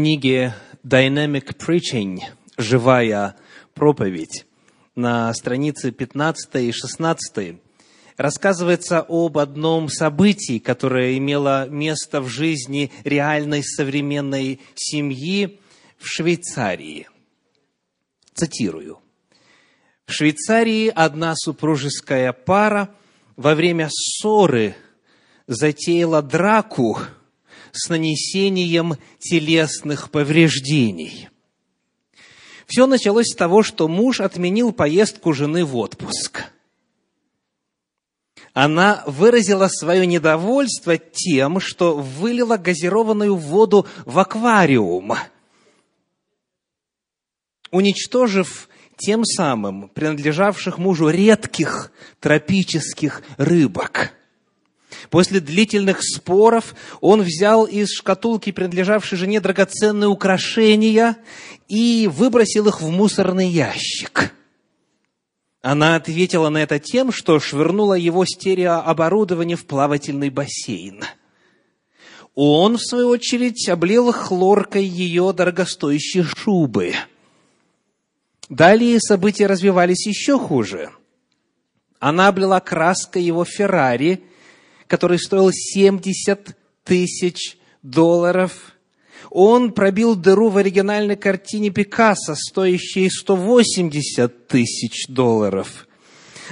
книге Dynamic Preaching «Живая проповедь» на странице 15 и 16 рассказывается об одном событии, которое имело место в жизни реальной современной семьи в Швейцарии. Цитирую. В Швейцарии одна супружеская пара во время ссоры затеяла драку с нанесением телесных повреждений. Все началось с того, что муж отменил поездку жены в отпуск. Она выразила свое недовольство тем, что вылила газированную воду в аквариум, уничтожив тем самым принадлежавших мужу редких тропических рыбок – После длительных споров он взял из шкатулки, принадлежавшей жене, драгоценные украшения и выбросил их в мусорный ящик. Она ответила на это тем, что швырнула его стереооборудование в плавательный бассейн. Он, в свою очередь, облил хлоркой ее дорогостоящие шубы. Далее события развивались еще хуже. Она облила краской его Феррари который стоил 70 тысяч долларов. Он пробил дыру в оригинальной картине Пикассо, стоящей 180 тысяч долларов.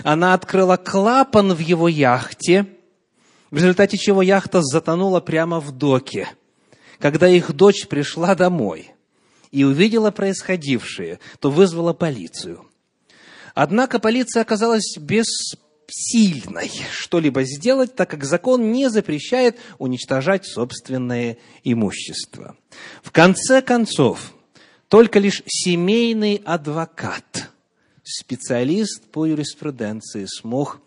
Она открыла клапан в его яхте, в результате чего яхта затонула прямо в доке. Когда их дочь пришла домой и увидела происходившее, то вызвала полицию. Однако полиция оказалась без сильной что-либо сделать, так как закон не запрещает уничтожать собственное имущество. В конце концов, только лишь семейный адвокат, специалист по юриспруденции, смог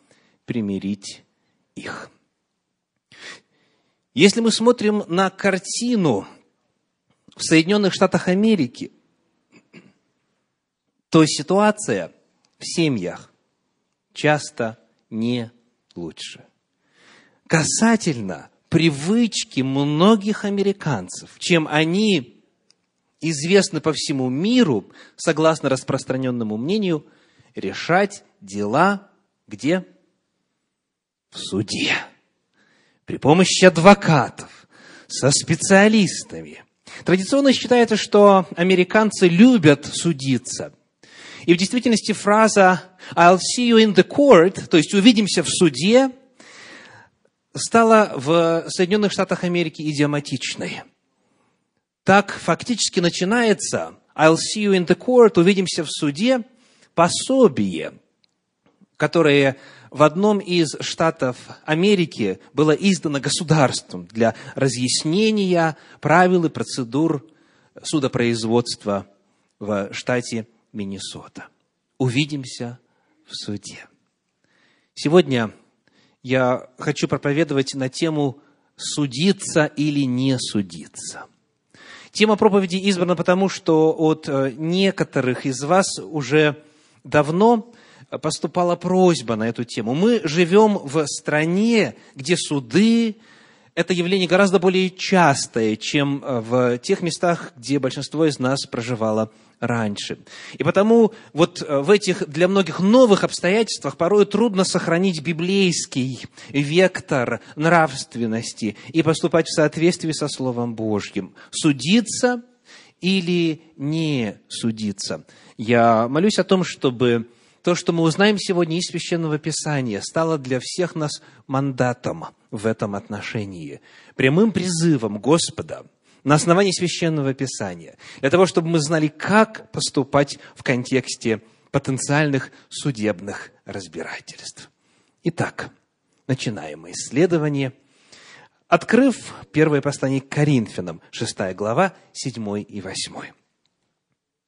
примирить их. Если мы смотрим на картину в Соединенных Штатах Америки, то ситуация в семьях часто не лучше. Касательно привычки многих американцев, чем они известны по всему миру, согласно распространенному мнению, решать дела где? В суде. При помощи адвокатов, со специалистами. Традиционно считается, что американцы любят судиться – и в действительности фраза «I'll see you in the court», то есть «увидимся в суде», стала в Соединенных Штатах Америки идиоматичной. Так фактически начинается «I'll see you in the court», «увидимся в суде», пособие, которое в одном из штатов Америки было издано государством для разъяснения правил и процедур судопроизводства в штате Миннесота. Увидимся в суде. Сегодня я хочу проповедовать на тему «судиться или не судиться». Тема проповеди избрана потому, что от э, некоторых из вас уже давно поступала просьба на эту тему. Мы живем в стране, где суды – это явление гораздо более частое, чем э, в тех местах, где большинство из нас проживало раньше. И потому вот э, в этих для многих новых обстоятельствах порой трудно сохранить библейский вектор нравственности и поступать в соответствии со Словом Божьим. Судиться или не судиться. Я молюсь о том, чтобы то, что мы узнаем сегодня из Священного Писания, стало для всех нас мандатом в этом отношении, прямым призывом Господа – на основании священного писания, для того, чтобы мы знали, как поступать в контексте потенциальных судебных разбирательств. Итак, начинаем исследование. Открыв первое послание к Коринфянам, 6 глава, 7 и 8.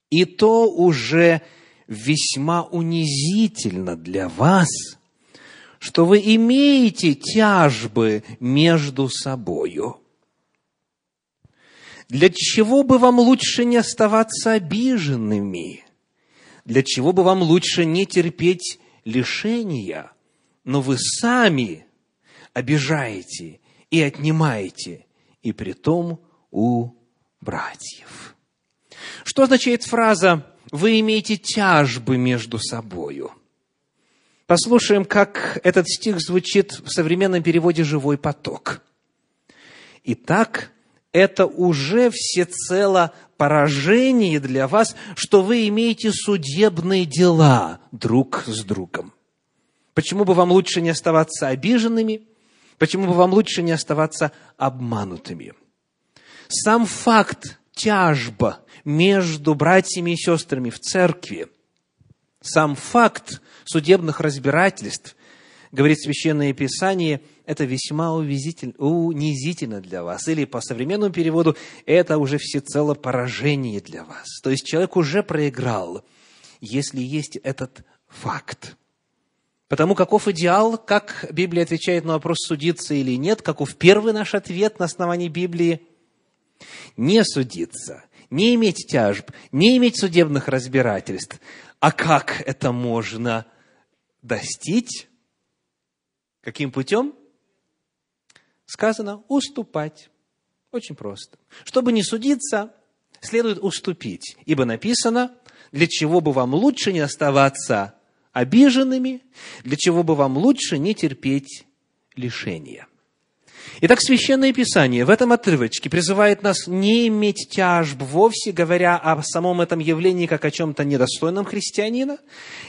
«И то уже весьма унизительно для вас, что вы имеете тяжбы между собою» Для чего бы вам лучше не оставаться обиженными? Для чего бы вам лучше не терпеть лишения? Но вы сами обижаете и отнимаете, и при том у братьев. Что означает фраза «вы имеете тяжбы между собою»? Послушаем, как этот стих звучит в современном переводе «живой поток». Итак, это уже всецело поражение для вас, что вы имеете судебные дела друг с другом. Почему бы вам лучше не оставаться обиженными? Почему бы вам лучше не оставаться обманутыми? Сам факт тяжба между братьями и сестрами в церкви, сам факт судебных разбирательств, говорит Священное Писание, это весьма унизительно для вас. Или по современному переводу, это уже всецело поражение для вас. То есть человек уже проиграл, если есть этот факт. Потому каков идеал, как Библия отвечает на вопрос, судиться или нет, каков первый наш ответ на основании Библии? Не судиться, не иметь тяжб, не иметь судебных разбирательств. А как это можно достичь? Каким путем? Сказано уступать. Очень просто. Чтобы не судиться, следует уступить. Ибо написано, для чего бы вам лучше не оставаться обиженными, для чего бы вам лучше не терпеть лишения. Итак, Священное Писание в этом отрывочке призывает нас не иметь тяжб вовсе, говоря о самом этом явлении как о чем-то недостойном христианина.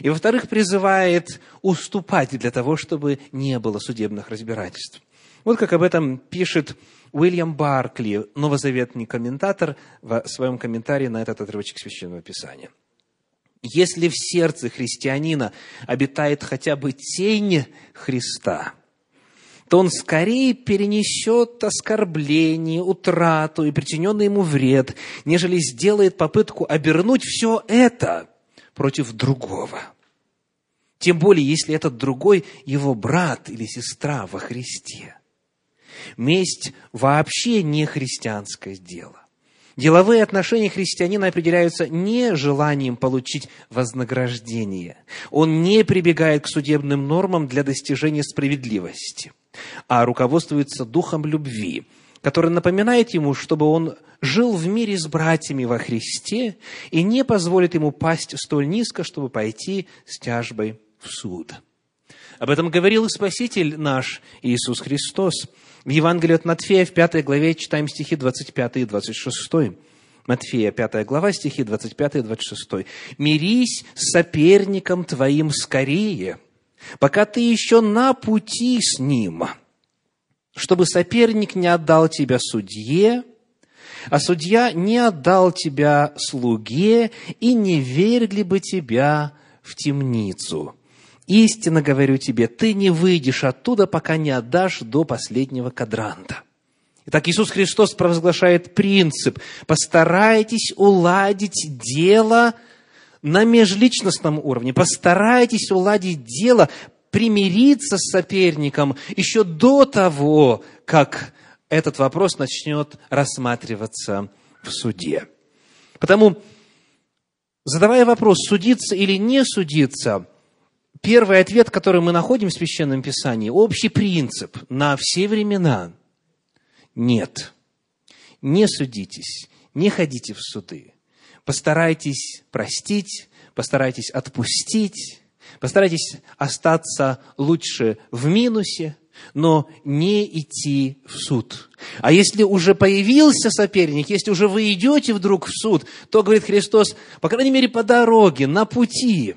И, во-вторых, призывает уступать для того, чтобы не было судебных разбирательств. Вот как об этом пишет Уильям Баркли, новозаветный комментатор, в своем комментарии на этот отрывочек Священного Писания. Если в сердце христианина обитает хотя бы тень Христа – то он скорее перенесет оскорбление, утрату и причиненный ему вред, нежели сделает попытку обернуть все это против другого. Тем более, если этот другой его брат или сестра во Христе. Месть вообще не христианское дело. Деловые отношения христианина определяются не желанием получить вознаграждение. Он не прибегает к судебным нормам для достижения справедливости – а руководствуется духом любви, который напоминает ему, чтобы он жил в мире с братьями во Христе и не позволит ему пасть столь низко, чтобы пойти с тяжбой в суд. Об этом говорил и Спаситель наш Иисус Христос. В Евангелии от Матфея в пятой главе читаем стихи 25 и 26. Матфея, 5 глава, стихи 25 и 26. «Мирись с соперником твоим скорее, пока ты еще на пути с ним, чтобы соперник не отдал тебя судье, а судья не отдал тебя слуге и не вергли бы тебя в темницу. Истинно говорю тебе, ты не выйдешь оттуда, пока не отдашь до последнего кадранта. Итак, Иисус Христос провозглашает принцип. Постарайтесь уладить дело на межличностном уровне. Постарайтесь уладить дело, примириться с соперником еще до того, как этот вопрос начнет рассматриваться в суде. Потому, задавая вопрос, судиться или не судиться, первый ответ, который мы находим в Священном Писании, общий принцип на все времена – нет. Не судитесь, не ходите в суды постарайтесь простить, постарайтесь отпустить, постарайтесь остаться лучше в минусе, но не идти в суд. А если уже появился соперник, если уже вы идете вдруг в суд, то, говорит Христос, по крайней мере, по дороге, на пути,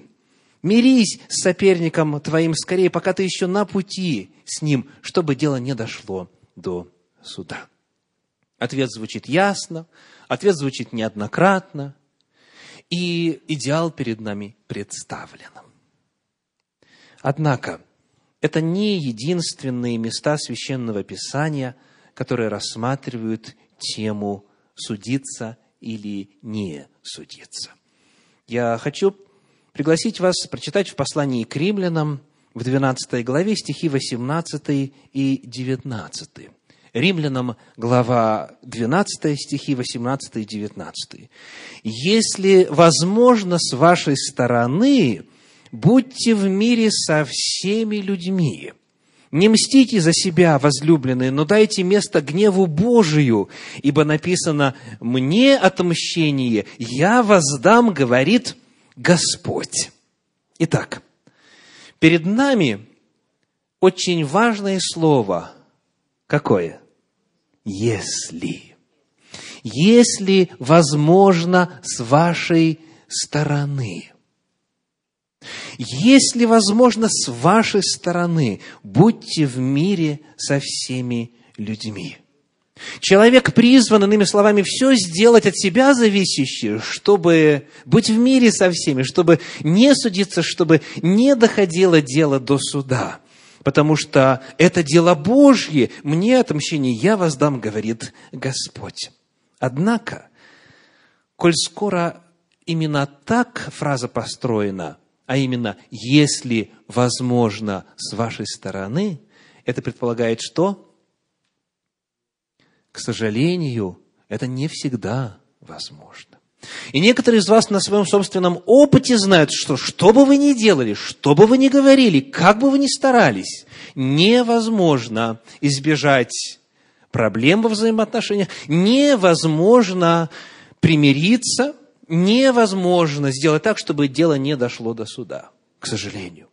мирись с соперником твоим скорее, пока ты еще на пути с ним, чтобы дело не дошло до суда. Ответ звучит ясно, ответ звучит неоднократно, и идеал перед нами представлен. Однако, это не единственные места священного писания, которые рассматривают тему судиться или не судиться. Я хочу пригласить вас прочитать в послании к римлянам в 12 главе стихи 18 и 19. Римлянам, глава 12, стихи 18 и 19. «Если возможно с вашей стороны, будьте в мире со всеми людьми, Не мстите за себя, возлюбленные, но дайте место гневу Божию, ибо написано «Мне отмщение, я воздам, говорит Господь». Итак, перед нами очень важное слово. Какое? Если. Если возможно с вашей стороны. Если возможно с вашей стороны, будьте в мире со всеми людьми. Человек призван, иными словами, все сделать от себя зависящее, чтобы быть в мире со всеми, чтобы не судиться, чтобы не доходило дело до суда. Потому что это дело Божье, мне отмщение я воздам, говорит Господь. Однако, коль скоро именно так фраза построена, а именно, если возможно с вашей стороны, это предполагает что? К сожалению, это не всегда возможно. И некоторые из вас на своем собственном опыте знают, что что бы вы ни делали, что бы вы ни говорили, как бы вы ни старались, невозможно избежать проблем во взаимоотношениях, невозможно примириться, невозможно сделать так, чтобы дело не дошло до суда, к сожалению.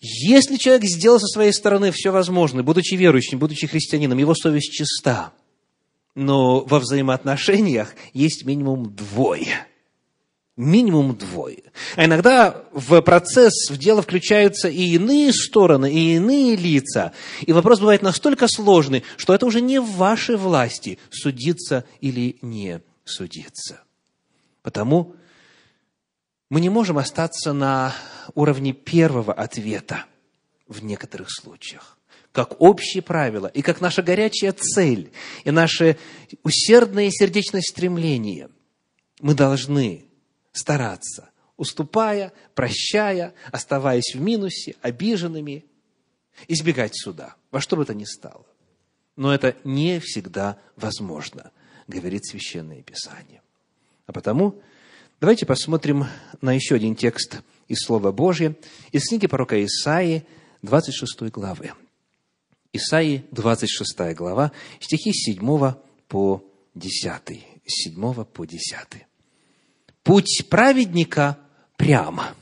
Если человек сделал со своей стороны все возможное, будучи верующим, будучи христианином, его совесть чиста, но во взаимоотношениях есть минимум двое. Минимум двое. А иногда в процесс, в дело включаются и иные стороны, и иные лица. И вопрос бывает настолько сложный, что это уже не в вашей власти судиться или не судиться. Потому мы не можем остаться на уровне первого ответа в некоторых случаях как общее правило, и как наша горячая цель, и наше усердное сердечное стремление, мы должны стараться, уступая, прощая, оставаясь в минусе, обиженными, избегать суда, во что бы то ни стало. Но это не всегда возможно, говорит Священное Писание. А потому давайте посмотрим на еще один текст из Слова Божьего, из книги пророка Исаии, 26 главы. Исаии, 26 глава, стихи с 7 по 10. С 7 по 10. «Путь праведника прямо.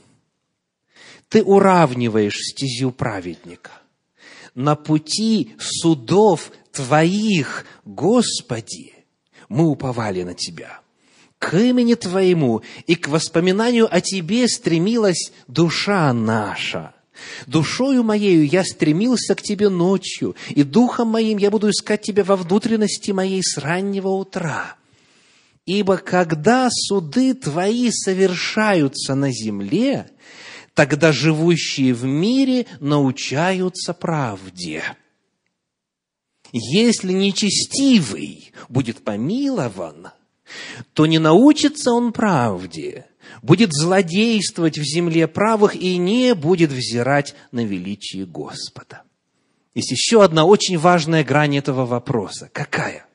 Ты уравниваешь стезю праведника. На пути судов Твоих, Господи, мы уповали на Тебя к имени Твоему и к воспоминанию о Тебе стремилась душа наша. Душою моею я стремился к Тебе ночью, и духом моим я буду искать Тебя во внутренности моей с раннего утра. Ибо когда суды Твои совершаются на земле, тогда живущие в мире научаются правде. Если нечестивый будет помилован – то не научится он правде, будет злодействовать в земле правых и не будет взирать на величие Господа. Есть еще одна очень важная грань этого вопроса. Какая?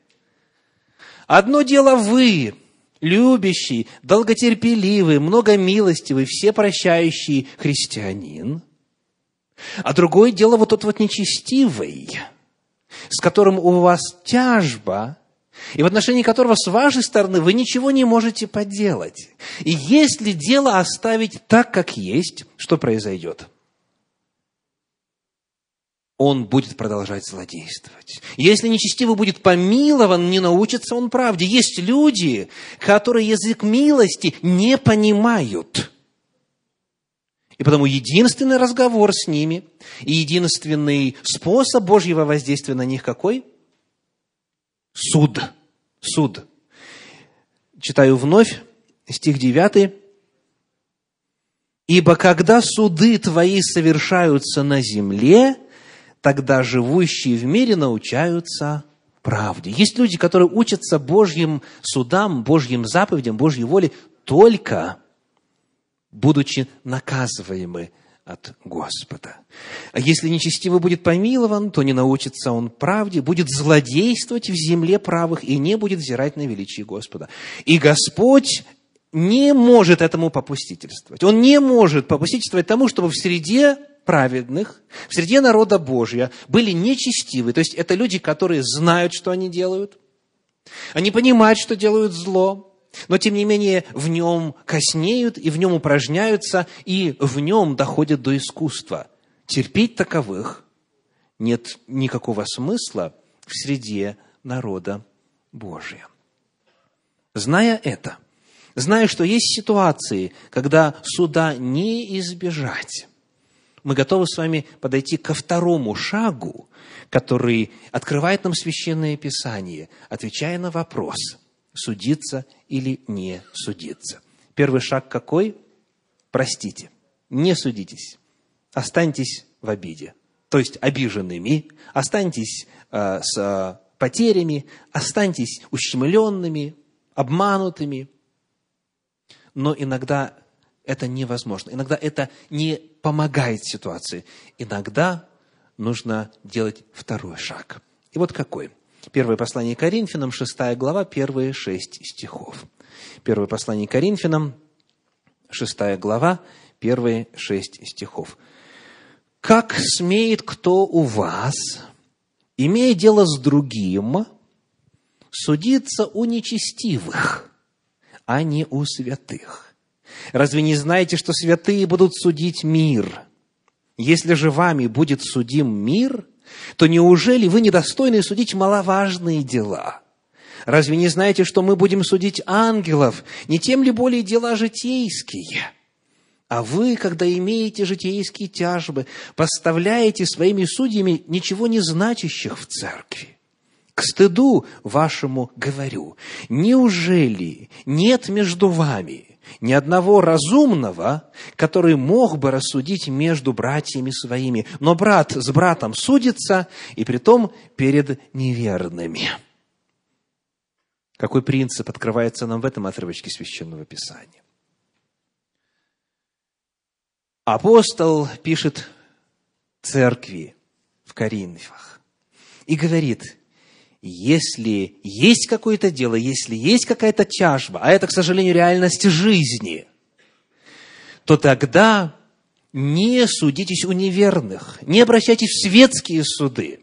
Одно дело вы, любящий, долготерпеливый, многомилостивый, всепрощающий христианин, а другое дело вот тот вот нечестивый, с которым у вас тяжба, и в отношении которого с вашей стороны вы ничего не можете поделать. И если дело оставить так, как есть, что произойдет? Он будет продолжать злодействовать. Если нечестивый будет помилован, не научится он правде. Есть люди, которые язык милости не понимают. И потому единственный разговор с ними и единственный способ Божьего воздействия на них какой? Суд суд. Читаю вновь стих 9. «Ибо когда суды твои совершаются на земле, тогда живущие в мире научаются правде». Есть люди, которые учатся Божьим судам, Божьим заповедям, Божьей воле только будучи наказываемы от Господа. А если нечестивый будет помилован, то не научится он правде, будет злодействовать в земле правых и не будет взирать на величие Господа. И Господь не может этому попустительствовать. Он не может попустительствовать тому, чтобы в среде праведных в среде народа Божия были нечестивы, то есть это люди, которые знают, что они делают, они понимают, что делают зло, но тем не менее в нем коснеют и в нем упражняются, и в нем доходят до искусства. Терпеть таковых нет никакого смысла в среде народа Божия. Зная это, зная, что есть ситуации, когда суда не избежать, мы готовы с вами подойти ко второму шагу, который открывает нам Священное Писание, отвечая на вопрос, судиться или не судиться. Первый шаг какой? Простите, не судитесь, останьтесь в обиде, то есть обиженными, останьтесь э, с э, потерями, останьтесь ущемленными, обманутыми. Но иногда это невозможно. Иногда это не помогает ситуации. Иногда нужно делать второй шаг. И вот какой? Первое послание Коринфянам, шестая глава, первые шесть стихов. Первое послание Коринфянам, шестая глава, первые шесть стихов. «Как смеет кто у вас, имея дело с другим, судиться у нечестивых, а не у святых. Разве не знаете, что святые будут судить мир? Если же вами будет судим мир, то неужели вы недостойны судить маловажные дела? Разве не знаете, что мы будем судить ангелов, не тем ли более дела житейские? А вы, когда имеете житейские тяжбы, поставляете своими судьями ничего не значащих в церкви. К стыду вашему говорю, неужели нет между вами ни одного разумного, который мог бы рассудить между братьями своими, но брат с братом судится, и притом перед неверными. Какой принцип открывается нам в этом отрывочке Священного Писания? Апостол пишет церкви в Коринфах и говорит, если есть какое-то дело, если есть какая-то тяжба, а это, к сожалению, реальность жизни, то тогда не судитесь у неверных, не обращайтесь в светские суды.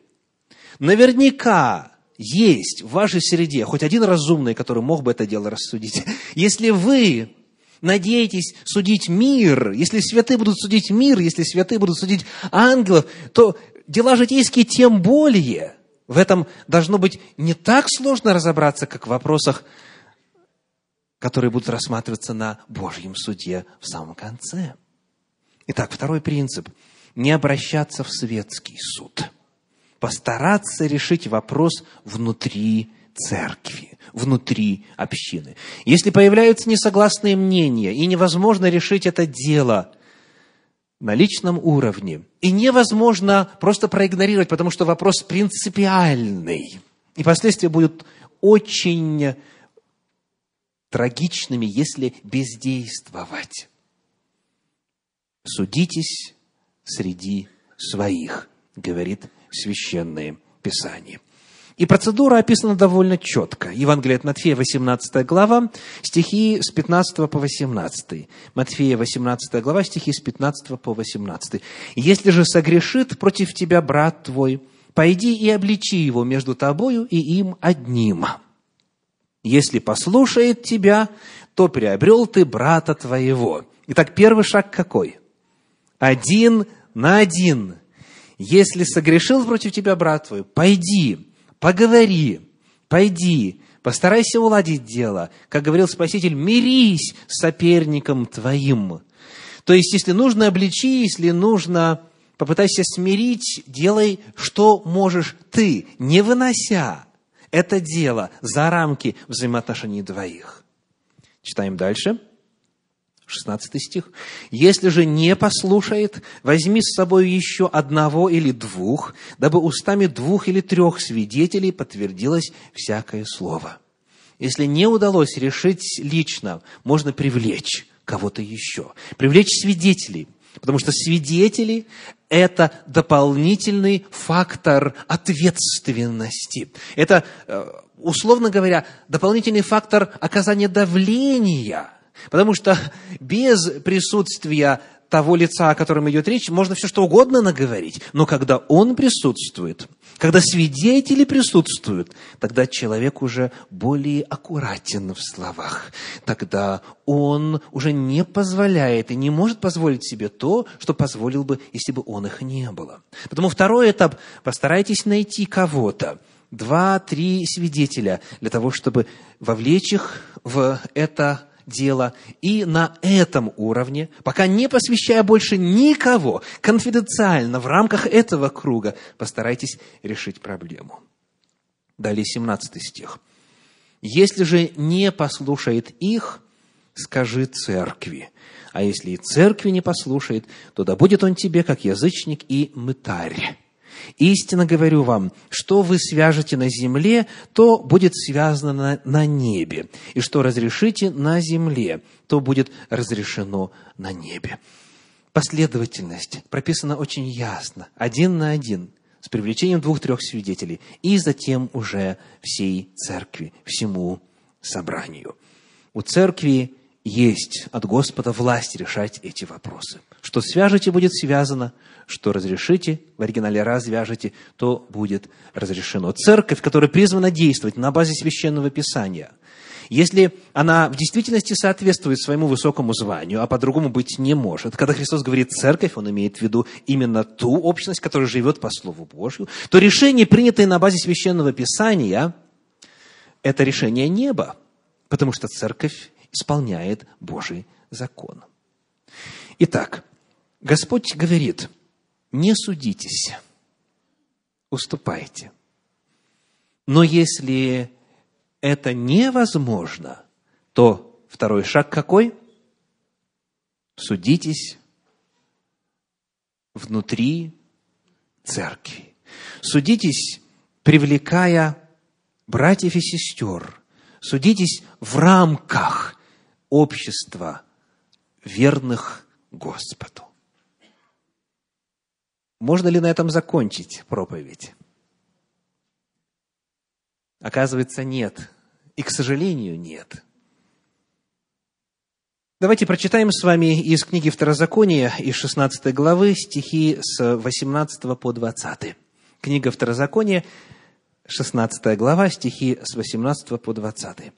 Наверняка есть в вашей среде хоть один разумный, который мог бы это дело рассудить. Если вы надеетесь судить мир, если святые будут судить мир, если святые будут судить ангелов, то дела житейские тем более – в этом должно быть не так сложно разобраться, как в вопросах, которые будут рассматриваться на Божьем суде в самом конце. Итак, второй принцип – не обращаться в светский суд. Постараться решить вопрос внутри церкви, внутри общины. Если появляются несогласные мнения, и невозможно решить это дело – на личном уровне. И невозможно просто проигнорировать, потому что вопрос принципиальный. И последствия будут очень трагичными, если бездействовать. Судитесь среди своих, говорит Священное Писание. И процедура описана довольно четко. Евангелие от Матфея, 18 глава, стихи с 15 по 18. Матфея, 18 глава, стихи с 15 по 18. «Если же согрешит против тебя брат твой, пойди и обличи его между тобою и им одним. Если послушает тебя, то приобрел ты брата твоего». Итак, первый шаг какой? Один на один. Если согрешил против тебя брат твой, пойди, поговори, пойди, постарайся уладить дело. Как говорил Спаситель, мирись с соперником твоим. То есть, если нужно, обличи, если нужно, попытайся смирить, делай, что можешь ты, не вынося это дело за рамки взаимоотношений двоих. Читаем дальше. 16 стих. «Если же не послушает, возьми с собой еще одного или двух, дабы устами двух или трех свидетелей подтвердилось всякое слово». Если не удалось решить лично, можно привлечь кого-то еще, привлечь свидетелей, потому что свидетели – это дополнительный фактор ответственности. Это, э, условно говоря, дополнительный фактор оказания давления – Потому что без присутствия того лица, о котором идет речь, можно все что угодно наговорить. Но когда он присутствует, когда свидетели присутствуют, тогда человек уже более аккуратен в словах. Тогда он уже не позволяет и не может позволить себе то, что позволил бы, если бы он их не было. Потому второй этап – постарайтесь найти кого-то, два-три свидетеля для того, чтобы вовлечь их в это дело и на этом уровне, пока не посвящая больше никого, конфиденциально в рамках этого круга, постарайтесь решить проблему. Далее 17 стих. Если же не послушает их, скажи церкви. А если и церкви не послушает, то да будет он тебе, как язычник и мытарь. Истинно говорю вам, что вы свяжете на земле, то будет связано на, на небе, и что разрешите на земле, то будет разрешено на небе. Последовательность прописана очень ясно, один на один, с привлечением двух-трех свидетелей, и затем уже всей церкви, всему собранию. У церкви есть от Господа власть решать эти вопросы. Что свяжете, будет связано, что разрешите, в оригинале развяжете, то будет разрешено. Церковь, которая призвана действовать на базе Священного Писания, если она в действительности соответствует своему высокому званию, а по-другому быть не может, когда Христос говорит «церковь», Он имеет в виду именно ту общность, которая живет по Слову Божью, то решение, принятое на базе Священного Писания, это решение неба, потому что церковь исполняет Божий закон. Итак, Господь говорит – не судитесь, уступайте. Но если это невозможно, то второй шаг какой? Судитесь внутри церкви. Судитесь, привлекая братьев и сестер. Судитесь в рамках общества верных Господу. Можно ли на этом закончить проповедь? Оказывается, нет. И, к сожалению, нет. Давайте прочитаем с вами из книги Второзакония, из 16 главы, стихи с 18 по 20. Книга Второзакония, 16 глава, стихи с 18 по 20.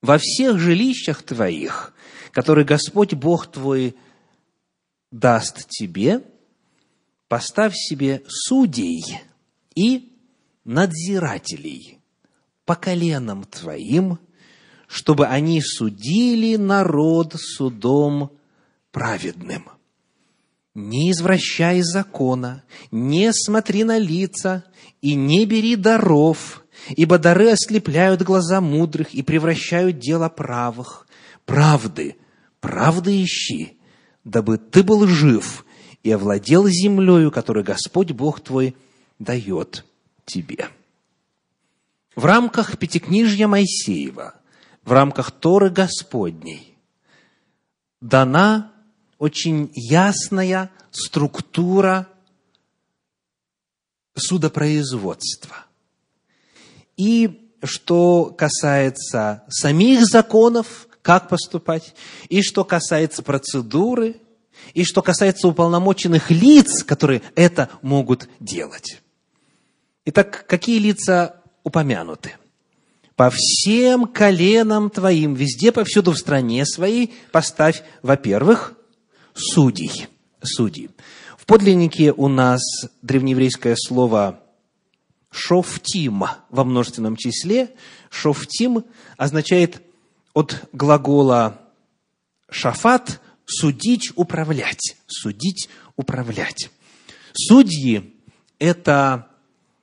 «Во всех жилищах твоих, которые Господь Бог твой даст тебе, поставь себе судей и надзирателей по коленам твоим, чтобы они судили народ судом праведным. Не извращай закона, не смотри на лица и не бери даров, ибо дары ослепляют глаза мудрых и превращают дело правых. Правды, правды ищи, дабы ты был жив и овладел землею, которую Господь Бог твой дает тебе. В рамках Пятикнижья Моисеева, в рамках Торы Господней, дана очень ясная структура судопроизводства. И что касается самих законов, как поступать, и что касается процедуры, и что касается уполномоченных лиц, которые это могут делать. Итак, какие лица упомянуты? По всем коленам твоим, везде, повсюду в стране своей, поставь, во-первых, судей. Судей. В подлиннике у нас древнееврейское слово «шофтим» во множественном числе. «Шофтим» означает от глагола «шафат» Судить, управлять. Судить, управлять. Судьи – это,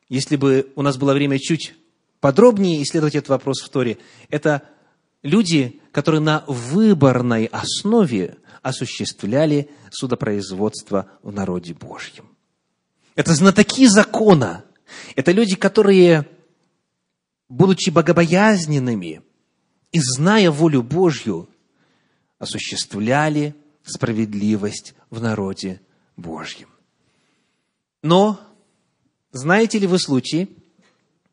если бы у нас было время чуть подробнее исследовать этот вопрос в Торе, это люди, которые на выборной основе осуществляли судопроизводство в народе Божьем. Это знатоки закона. Это люди, которые, будучи богобоязненными и зная волю Божью, осуществляли справедливость в народе Божьем. Но знаете ли вы случаи,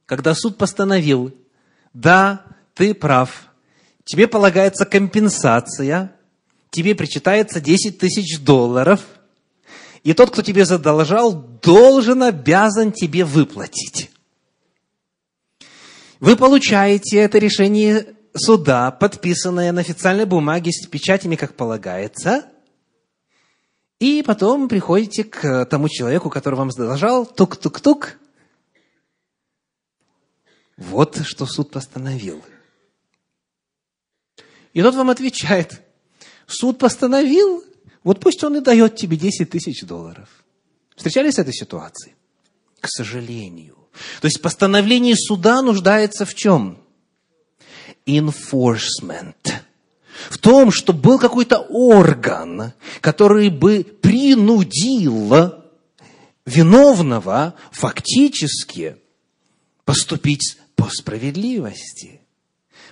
когда суд постановил, да, ты прав, тебе полагается компенсация, тебе причитается 10 тысяч долларов, и тот, кто тебе задолжал, должен, обязан тебе выплатить. Вы получаете это решение суда, подписанное на официальной бумаге с печатями, как полагается, и потом приходите к тому человеку, который вам задолжал, тук-тук-тук. Вот что суд постановил. И тот вам отвечает, суд постановил, вот пусть он и дает тебе 10 тысяч долларов. Встречались с этой ситуацией? К сожалению. То есть постановление суда нуждается в чем? Enforcement. В том, что был какой-то орган, который бы принудил виновного фактически поступить по справедливости.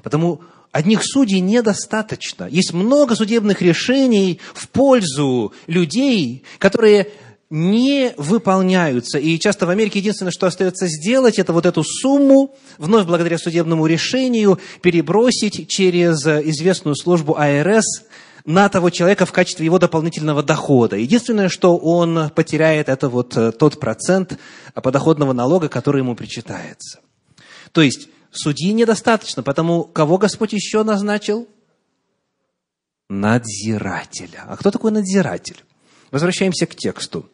Потому одних судей недостаточно. Есть много судебных решений в пользу людей, которые не выполняются. И часто в Америке единственное, что остается сделать, это вот эту сумму, вновь благодаря судебному решению, перебросить через известную службу АРС на того человека в качестве его дополнительного дохода. Единственное, что он потеряет, это вот э, тот процент подоходного налога, который ему причитается. То есть, судьи недостаточно, потому кого Господь еще назначил? Надзирателя. А кто такой надзиратель? Возвращаемся к тексту.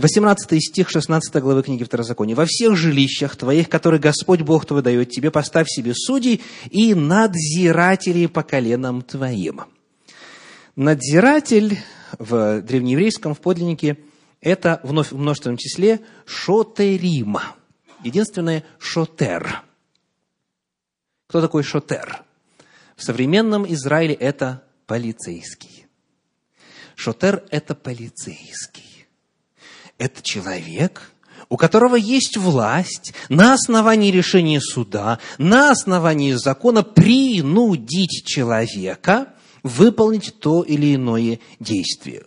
18 стих 16 главы книги Второзакония. «Во всех жилищах твоих, которые Господь Бог твой дает тебе, поставь себе судей и надзирателей по коленам твоим». Надзиратель в древнееврейском, в подлиннике, это вновь в множественном числе шотерима. Единственное – шотер. Кто такой шотер? В современном Израиле это полицейский. Шотер – это полицейский это человек, у которого есть власть на основании решения суда, на основании закона принудить человека выполнить то или иное действие.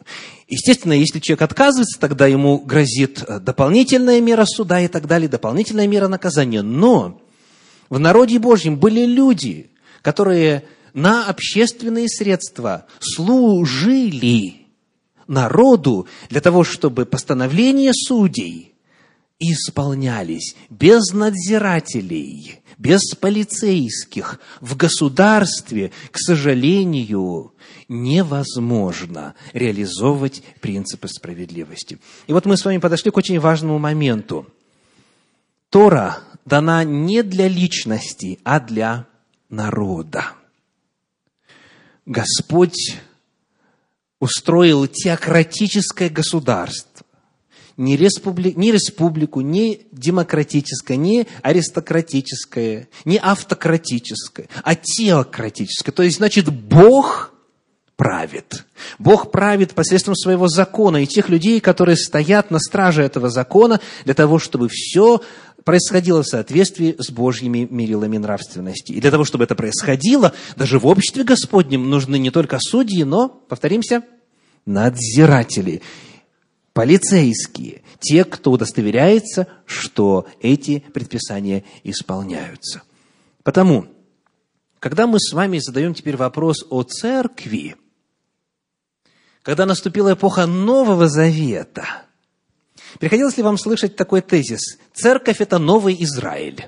Естественно, если человек отказывается, тогда ему грозит дополнительная мера суда и так далее, дополнительная мера наказания. Но в народе Божьем были люди, которые на общественные средства служили народу для того, чтобы постановления судей исполнялись без надзирателей, без полицейских. В государстве, к сожалению, невозможно реализовывать принципы справедливости. И вот мы с вами подошли к очень важному моменту. Тора дана не для личности, а для народа. Господь устроил теократическое государство. Не, республи... не республику, не демократическое, не аристократическое, не автократическое, а теократическое. То есть, значит, Бог правит. Бог правит посредством своего закона и тех людей, которые стоят на страже этого закона для того, чтобы все происходило в соответствии с Божьими мерилами нравственности. И для того, чтобы это происходило, даже в обществе Господнем нужны не только судьи, но, повторимся, надзиратели, полицейские, те, кто удостоверяется, что эти предписания исполняются. Потому, когда мы с вами задаем теперь вопрос о церкви, когда наступила эпоха Нового Завета – Приходилось ли вам слышать такой тезис? Церковь – это новый Израиль.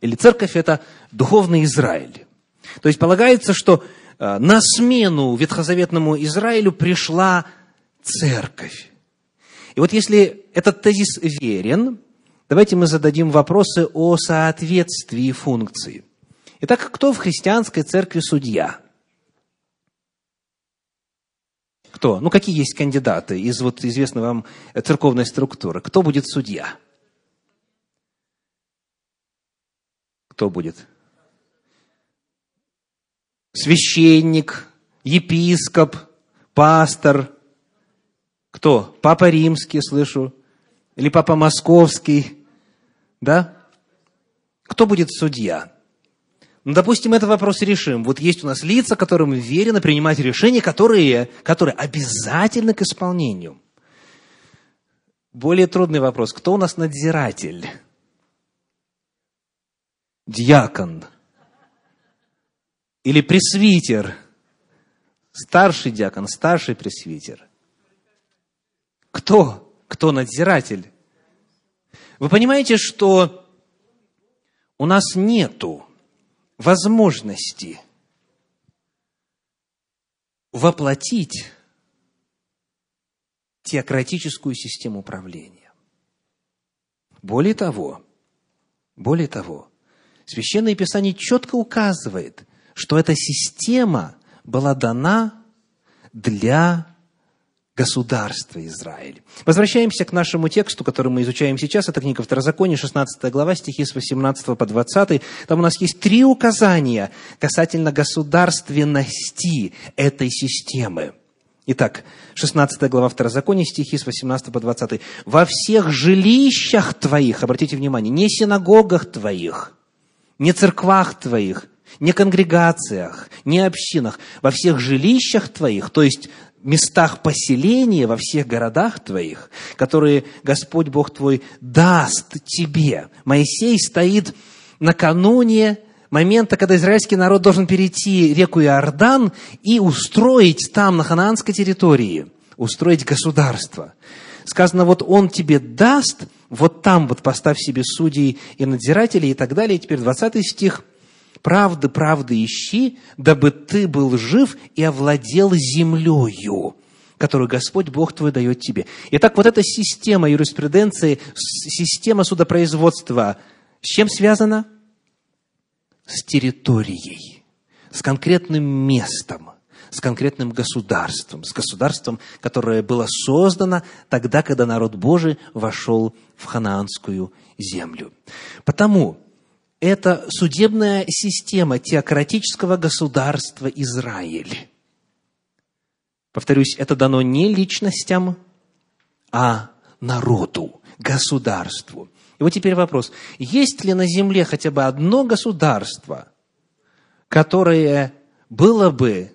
Или церковь – это духовный Израиль. То есть полагается, что э, на смену ветхозаветному Израилю пришла церковь. И вот если этот тезис верен, давайте мы зададим вопросы о соответствии функции. Итак, кто в христианской церкви судья? Кто? Ну, какие есть кандидаты из вот известной вам церковной структуры? Кто будет судья? Кто будет? Священник, епископ, пастор. Кто? Папа Римский, слышу. Или Папа Московский. Да? Кто будет судья? Ну, допустим, этот вопрос решим. Вот есть у нас лица, которым верено принимать решения, которые, которые обязательны к исполнению. Более трудный вопрос. Кто у нас надзиратель? Дьякон. Или пресвитер? Старший диакон, старший пресвитер. Кто? Кто надзиратель? Вы понимаете, что у нас нету возможности воплотить теократическую систему управления. Более того, более того, Священное Писание четко указывает, что эта система была дана для государства Израиль. Возвращаемся к нашему тексту, который мы изучаем сейчас. Это книга Второзакония, 16 глава, стихи с 18 по 20. Там у нас есть три указания касательно государственности этой системы. Итак, 16 глава Второзакония, стихи с 18 по 20. «Во всех жилищах твоих, обратите внимание, не синагогах твоих, не церквах твоих, не конгрегациях, не общинах, во всех жилищах твоих, то есть местах поселения, во всех городах твоих, которые Господь Бог твой даст тебе. Моисей стоит накануне момента, когда израильский народ должен перейти реку Иордан и устроить там, на ханаанской территории, устроить государство. Сказано, вот он тебе даст, вот там вот поставь себе судей и надзирателей и так далее. И теперь 20 стих. «Правды, правды ищи, дабы ты был жив и овладел землею, которую Господь Бог твой дает тебе». Итак, вот эта система юриспруденции, система судопроизводства, с чем связана? С территорией, с конкретным местом с конкретным государством, с государством, которое было создано тогда, когда народ Божий вошел в ханаанскую землю. Потому это судебная система теократического государства Израиль. Повторюсь, это дано не личностям, а народу, государству. И вот теперь вопрос, есть ли на земле хотя бы одно государство, которое было бы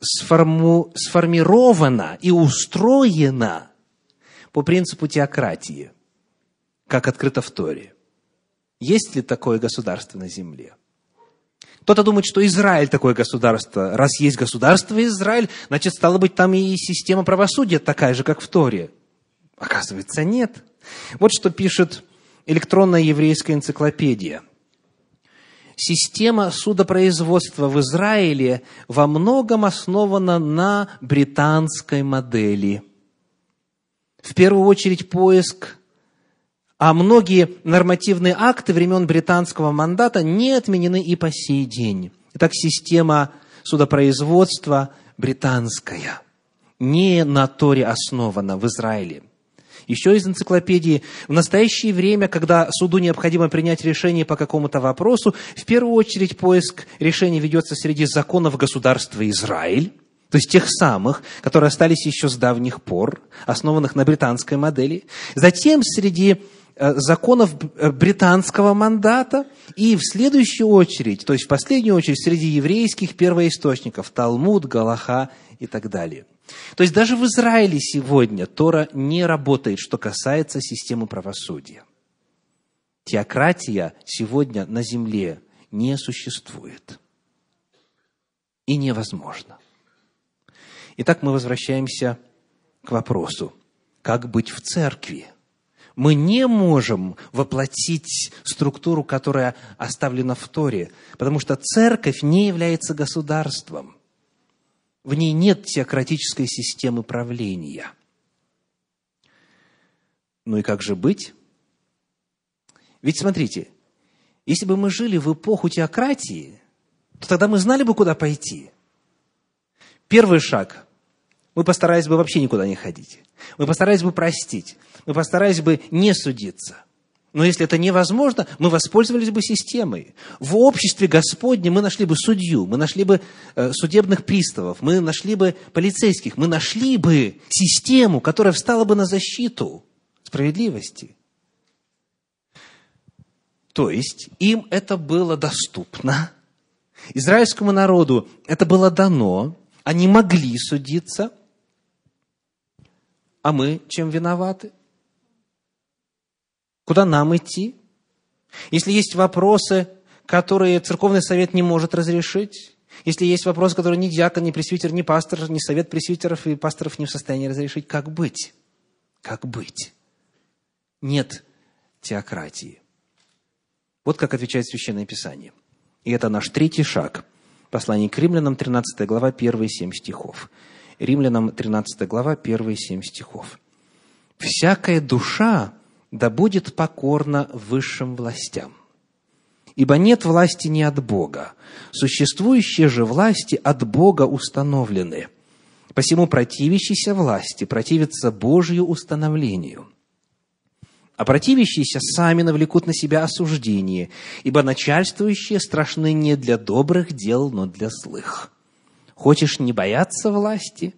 сформу, сформирована и устроена по принципу теократии, как открыто в Торе. Есть ли такое государство на земле? Кто-то думает, что Израиль такое государство. Раз есть государство Израиль, значит, стало быть, там и система правосудия такая же, как в Торе. Оказывается, нет. Вот что пишет электронная еврейская энциклопедия – Система судопроизводства в Израиле во многом основана на британской модели. В первую очередь поиск а многие нормативные акты времен британского мандата не отменены и по сей день. Итак, система судопроизводства британская, не на Торе основана в Израиле. Еще из энциклопедии. В настоящее время, когда суду необходимо принять решение по какому-то вопросу, в первую очередь поиск решения ведется среди законов государства Израиль, то есть тех самых, которые остались еще с давних пор, основанных на британской модели. Затем среди законов э, британского мандата и в следующую очередь, то есть в последнюю очередь, среди еврейских первоисточников, Талмуд, Галаха и так далее – то есть даже в Израиле сегодня Тора не работает, что касается системы правосудия. Теократия сегодня на земле не существует. И невозможно. Итак, мы возвращаемся к вопросу, как быть в церкви. Мы не можем воплотить структуру, которая оставлена в Торе, потому что церковь не является государством. В ней нет теократической системы правления. Ну и как же быть? Ведь смотрите, если бы мы жили в эпоху теократии, то тогда мы знали бы, куда пойти. Первый шаг. Мы постарались бы вообще никуда не ходить. Мы постарались бы простить. Мы постарались бы не судиться. Но если это невозможно, мы воспользовались бы системой. В обществе Господне мы нашли бы судью, мы нашли бы э, судебных приставов, мы нашли бы полицейских, мы нашли бы систему, которая встала бы на защиту справедливости. То есть им это было доступно, израильскому народу это было дано, они могли судиться, а мы чем виноваты? Куда нам идти? Если есть вопросы, которые церковный совет не может разрешить, Если есть вопрос, который ни диакон, ни пресвитер, ни пастор, ни совет пресвитеров и пасторов не в состоянии разрешить, как быть? Как быть? Нет теократии. Вот как отвечает Священное Писание. И это наш третий шаг. Послание к римлянам, 13 глава, первые семь стихов. Римлянам, 13 глава, первые семь стихов. «Всякая душа да будет покорна высшим властям, Ибо нет власти не от Бога. Существующие же власти от Бога установлены. Посему противящийся власти противится Божью установлению. А противящиеся сами навлекут на себя осуждение, ибо начальствующие страшны не для добрых дел, но для злых. Хочешь не бояться власти?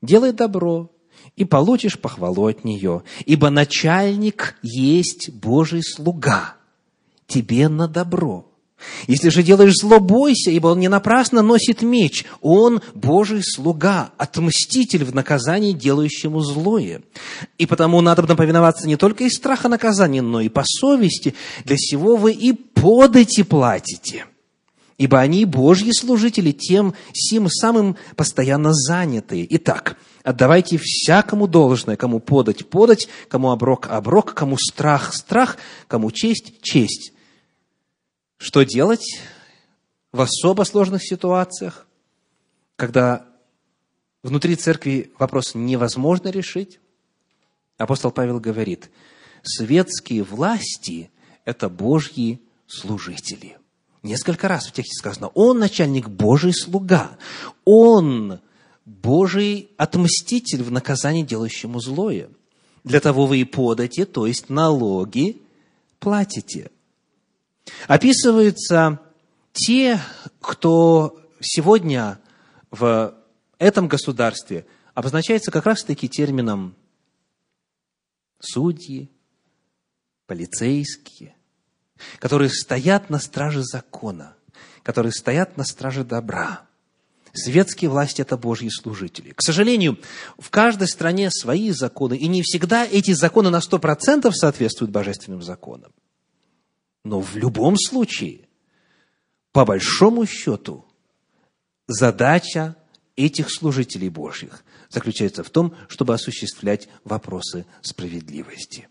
Делай добро, и получишь похвалу от нее, ибо начальник есть Божий слуга – тебе на добро. Если же делаешь зло, бойся, ибо он не напрасно носит меч. Он Божий слуга, отмститель в наказании, делающему злое. И потому надо повиноваться не только из страха наказания, но и по совести. Для сего вы и подати платите. Ибо они Божьи служители, тем сим самым постоянно занятые. Итак, отдавайте всякому должное, кому подать – подать, кому оброк – оброк, кому страх – страх, кому честь – честь что делать в особо сложных ситуациях, когда внутри церкви вопрос невозможно решить? Апостол Павел говорит, светские власти – это Божьи служители. Несколько раз в тексте сказано, он начальник Божий слуга, он Божий отмститель в наказании делающему злое. Для того вы и подате, то есть налоги платите – Описываются те, кто сегодня в этом государстве обозначается как раз-таки термином судьи, полицейские, которые стоят на страже закона, которые стоят на страже добра. Светские власти – это Божьи служители. К сожалению, в каждой стране свои законы, и не всегда эти законы на сто процентов соответствуют божественным законам. Но в любом случае, по большому счету, задача этих служителей Божьих заключается в том, чтобы осуществлять вопросы справедливости.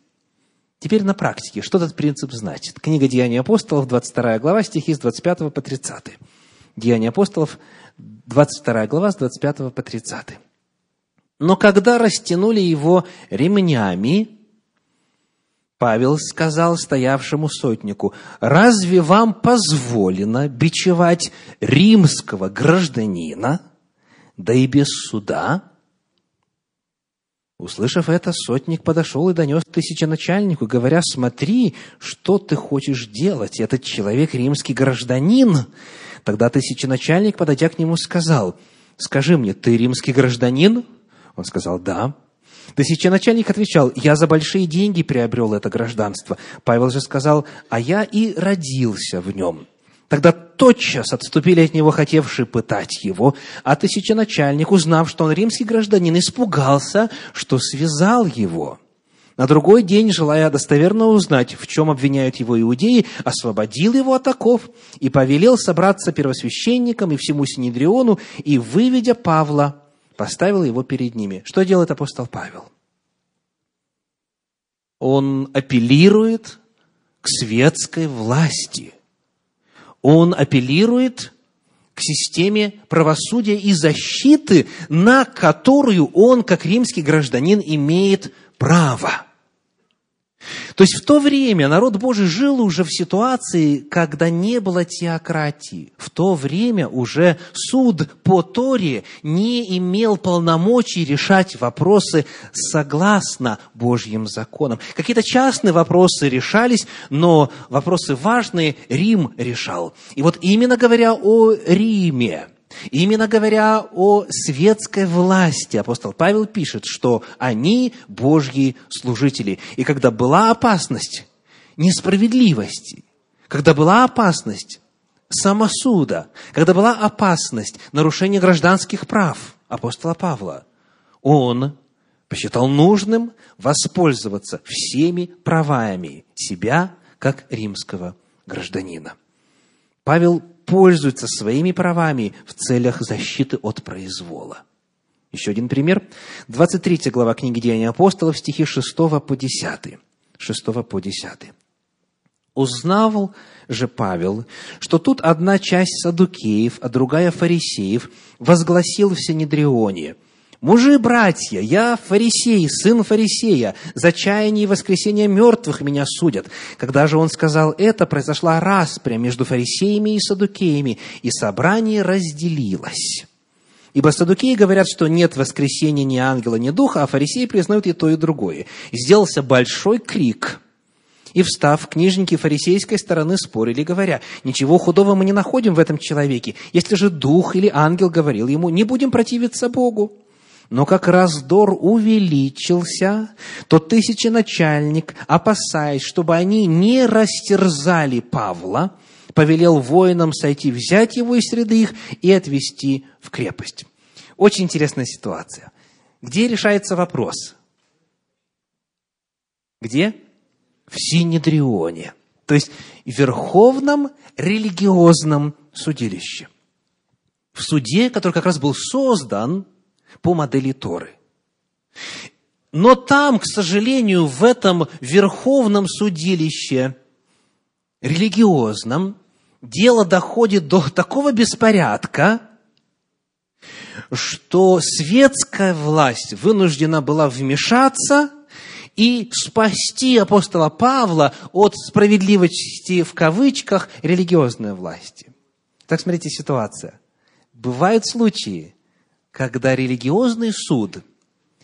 Теперь на практике, что этот принцип значит? Книга Деяний апостолов, 22 глава, стихи с 25 по 30. Деяния апостолов, 22 глава, с 25 по 30. «Но когда растянули его ремнями, Павел сказал стоявшему сотнику, «Разве вам позволено бичевать римского гражданина, да и без суда?» Услышав это, сотник подошел и донес тысяченачальнику, говоря, «Смотри, что ты хочешь делать, этот человек римский гражданин». Тогда тысяченачальник, подойдя к нему, сказал, «Скажи мне, ты римский гражданин?» Он сказал, «Да». Тысяченачальник отвечал, я за большие деньги приобрел это гражданство. Павел же сказал, а я и родился в нем. Тогда тотчас отступили от него, хотевшие пытать его, а тысяченачальник, узнав, что он римский гражданин, испугался, что связал его. На другой день, желая достоверно узнать, в чем обвиняют его иудеи, освободил его от оков и повелел собраться первосвященникам и всему Синедриону, и, выведя Павла, поставил его перед ними. Что делает апостол Павел? Он апеллирует к светской власти. Он апеллирует к системе правосудия и защиты, на которую он, как римский гражданин, имеет право. То есть в то время народ Божий жил уже в ситуации, когда не было теократии. В то время уже суд по Торе не имел полномочий решать вопросы согласно Божьим законам. Какие-то частные вопросы решались, но вопросы важные Рим решал. И вот именно говоря о Риме, Именно говоря о светской власти, апостол Павел пишет, что они Божьи служители. И когда была опасность несправедливости, когда была опасность самосуда, когда была опасность нарушения гражданских прав апостола Павла, он посчитал нужным воспользоваться всеми правами себя как римского гражданина. Павел пользуются своими правами в целях защиты от произвола. Еще один пример. 23 глава книги Деяния апостолов, стихи 6 по 10. 6 по 10. Узнал же Павел, что тут одна часть садукеев, а другая фарисеев, возгласил в Синедрионе – Мужи, братья, я фарисей, сын фарисея, за чаяние и воскресение мертвых меня судят. Когда же он сказал это, произошла распря между фарисеями и садукеями, и собрание разделилось. Ибо садукеи говорят, что нет воскресения ни ангела, ни духа, а фарисеи признают и то, и другое. И сделался большой крик. И встав, книжники фарисейской стороны спорили, говоря, «Ничего худого мы не находим в этом человеке. Если же дух или ангел говорил ему, не будем противиться Богу». Но как раздор увеличился, то тысяченачальник, опасаясь, чтобы они не растерзали Павла, повелел воинам сойти, взять его из среды их и отвести в крепость. Очень интересная ситуация. Где решается вопрос? Где? В Синедрионе. То есть в Верховном религиозном судилище. В суде, который как раз был создан по модели Торы. Но там, к сожалению, в этом Верховном судилище религиозном дело доходит до такого беспорядка, что светская власть вынуждена была вмешаться и спасти апостола Павла от справедливости в кавычках религиозной власти. Так смотрите ситуация. Бывают случаи, когда религиозный суд,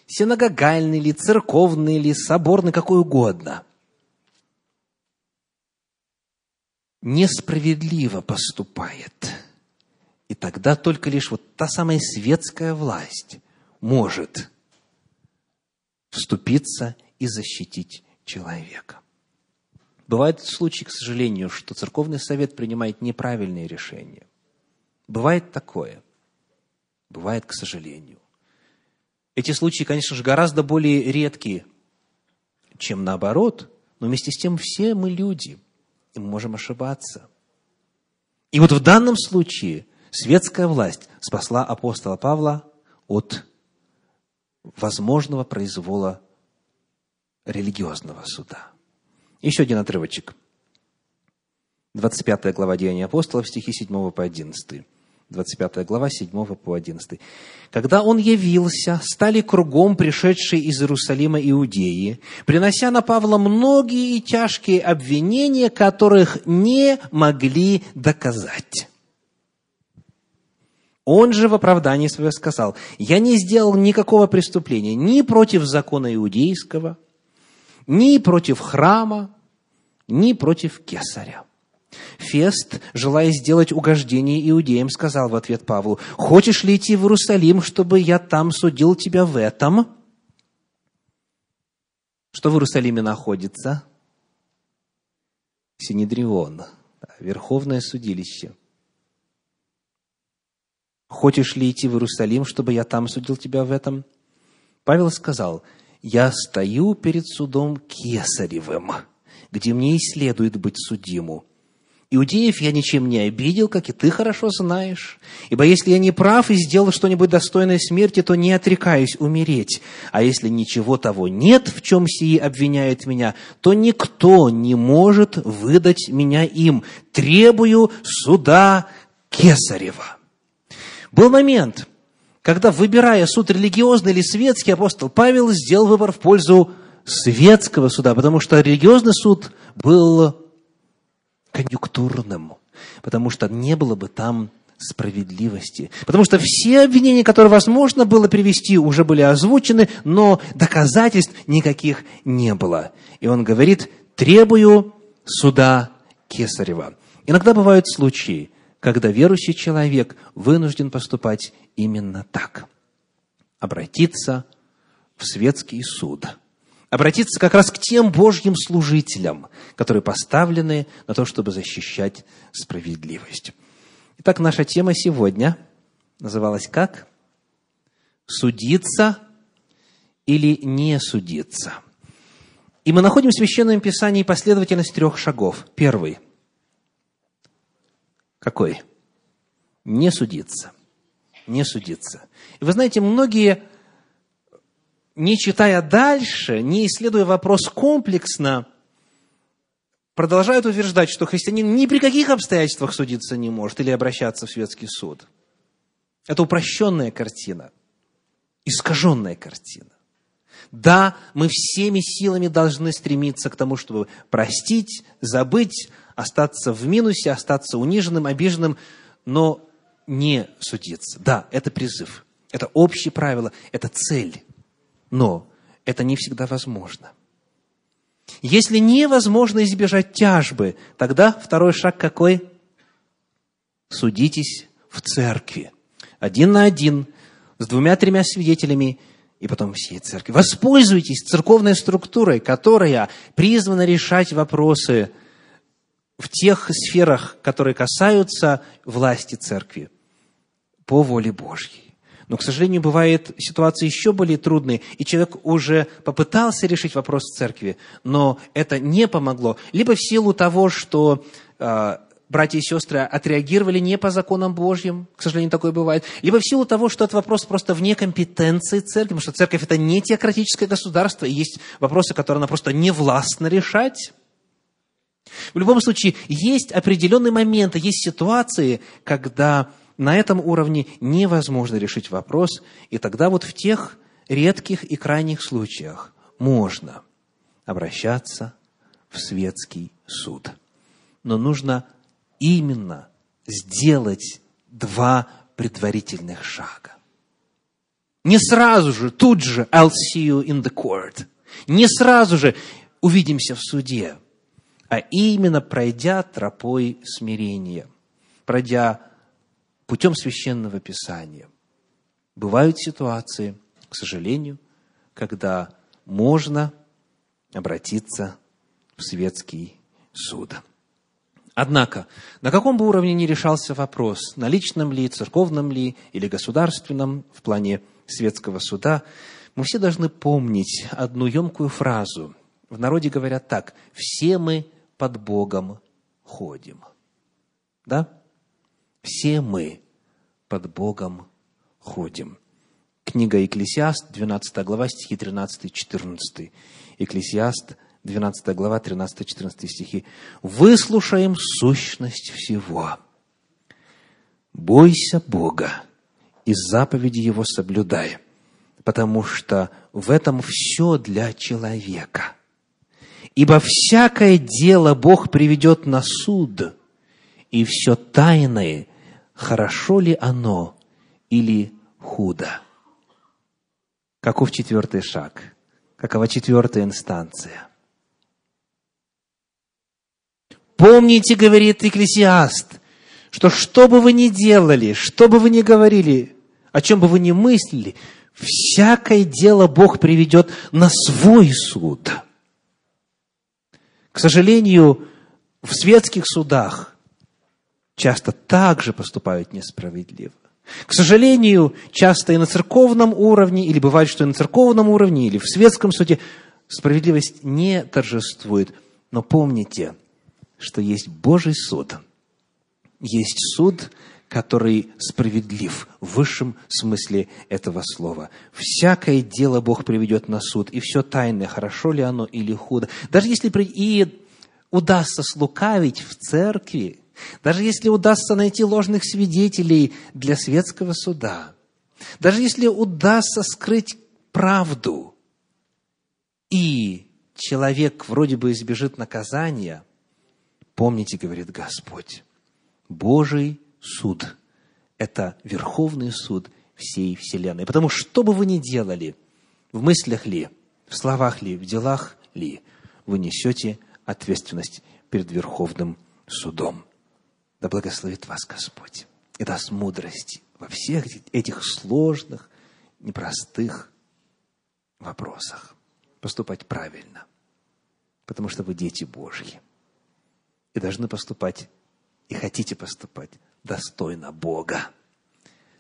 синагогальный ли, церковный ли, соборный, какой угодно, несправедливо поступает. И тогда только лишь вот та самая светская власть может вступиться и защитить человека. Бывают случаи, к сожалению, что церковный совет принимает неправильные решения. Бывает такое. Бывает, к сожалению. Эти случаи, конечно же, гораздо более редкие, чем наоборот, но вместе с тем все мы люди, и мы можем ошибаться. И вот в данном случае светская власть спасла апостола Павла от возможного произвола религиозного суда. Еще один отрывочек. 25 глава Деяния апостолов, стихи 7 по 11. 25 глава, 7 по 11. «Когда он явился, стали кругом пришедшие из Иерусалима иудеи, принося на Павла многие и тяжкие обвинения, которых не могли доказать». Он же в оправдании свое сказал, «Я не сделал никакого преступления ни против закона иудейского, ни против храма, ни против кесаря». Фест, желая сделать угождение иудеям, сказал в ответ Павлу, «Хочешь ли идти в Иерусалим, чтобы я там судил тебя в этом?» Что в Иерусалиме находится? Синедрион, Верховное судилище. Хочешь ли идти в Иерусалим, чтобы я там судил тебя в этом? Павел сказал, я стою перед судом Кесаревым, где мне и следует быть судиму. Иудеев я ничем не обидел, как и ты хорошо знаешь. Ибо если я не прав и сделал что-нибудь достойное смерти, то не отрекаюсь умереть. А если ничего того нет, в чем сии обвиняют меня, то никто не может выдать меня им. Требую суда Кесарева. Был момент, когда, выбирая суд религиозный или светский, апостол Павел сделал выбор в пользу светского суда, потому что религиозный суд был конъюнктурным, потому что не было бы там справедливости. Потому что все обвинения, которые возможно было привести, уже были озвучены, но доказательств никаких не было. И он говорит, требую суда Кесарева. Иногда бывают случаи, когда верующий человек вынужден поступать именно так. Обратиться в светский суд – обратиться как раз к тем Божьим служителям, которые поставлены на то, чтобы защищать справедливость. Итак, наша тема сегодня называлась как? Судиться или не судиться. И мы находим в Священном Писании последовательность трех шагов. Первый. Какой? не судиться. Не судиться. И вы знаете, многие, не читая дальше, не исследуя вопрос комплексно, продолжают утверждать, что христианин ни при каких обстоятельствах судиться не может или обращаться в светский суд. Это упрощенная картина, искаженная картина. Да, мы всеми силами должны стремиться к тому, чтобы простить, забыть, остаться в минусе, остаться униженным, обиженным, но не судиться. Да, это призыв, это общее правило, это цель, но это не всегда возможно. Если невозможно избежать тяжбы, тогда второй шаг какой? Судитесь в церкви. Один на один, с двумя-тремя свидетелями, и потом всей церкви. Воспользуйтесь церковной структурой, которая призвана решать вопросы в тех сферах, которые касаются власти церкви по воле Божьей. Но, к сожалению, бывают ситуации еще более трудные, и человек уже попытался решить вопрос в церкви, но это не помогло. Либо в силу того, что э, братья и сестры отреагировали не по законам Божьим, к сожалению, такое бывает, либо в силу того, что этот вопрос просто вне компетенции церкви, потому что церковь – это не теократическое государство, и есть вопросы, которые она просто не властна решать. В любом случае, есть определенные моменты, есть ситуации, когда на этом уровне невозможно решить вопрос, и тогда вот в тех редких и крайних случаях можно обращаться в светский суд. Но нужно именно сделать два предварительных шага. Не сразу же, тут же, I'll see you in the court. Не сразу же увидимся в суде, а именно пройдя тропой смирения, пройдя путем священного писания. Бывают ситуации, к сожалению, когда можно обратиться в светский суд. Однако, на каком бы уровне ни решался вопрос, на личном ли, церковном ли или государственном, в плане светского суда, мы все должны помнить одну емкую фразу. В народе говорят так, все мы под Богом ходим. Да? Все мы под Богом ходим. Книга Екклесиаст, 12 глава, стихи 13-14. Екклесиаст, 12 глава, 13-14 стихи. «Выслушаем сущность всего. Бойся Бога и заповеди Его соблюдай, потому что в этом все для человека. Ибо всякое дело Бог приведет на суд, и все тайное – хорошо ли оно или худо. Каков четвертый шаг? Какова четвертая инстанция? Помните, говорит Екклесиаст, что что бы вы ни делали, что бы вы ни говорили, о чем бы вы ни мыслили, всякое дело Бог приведет на свой суд. К сожалению, в светских судах часто также поступают несправедливо. К сожалению, часто и на церковном уровне, или бывает, что и на церковном уровне, или в светском суде справедливость не торжествует. Но помните, что есть Божий суд. Есть суд, который справедлив в высшем смысле этого слова. Всякое дело Бог приведет на суд, и все тайное, хорошо ли оно или худо. Даже если и удастся слукавить в церкви, даже если удастся найти ложных свидетелей для светского суда, даже если удастся скрыть правду, и человек вроде бы избежит наказания, помните, говорит Господь, Божий суд – это верховный суд всей Вселенной. Потому что бы вы ни делали, в мыслях ли, в словах ли, в делах ли, вы несете ответственность перед Верховным судом. Да благословит вас Господь и даст мудрости во всех этих сложных, непростых вопросах. Поступать правильно, потому что вы дети Божьи. И должны поступать, и хотите поступать достойно Бога.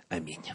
Аминь.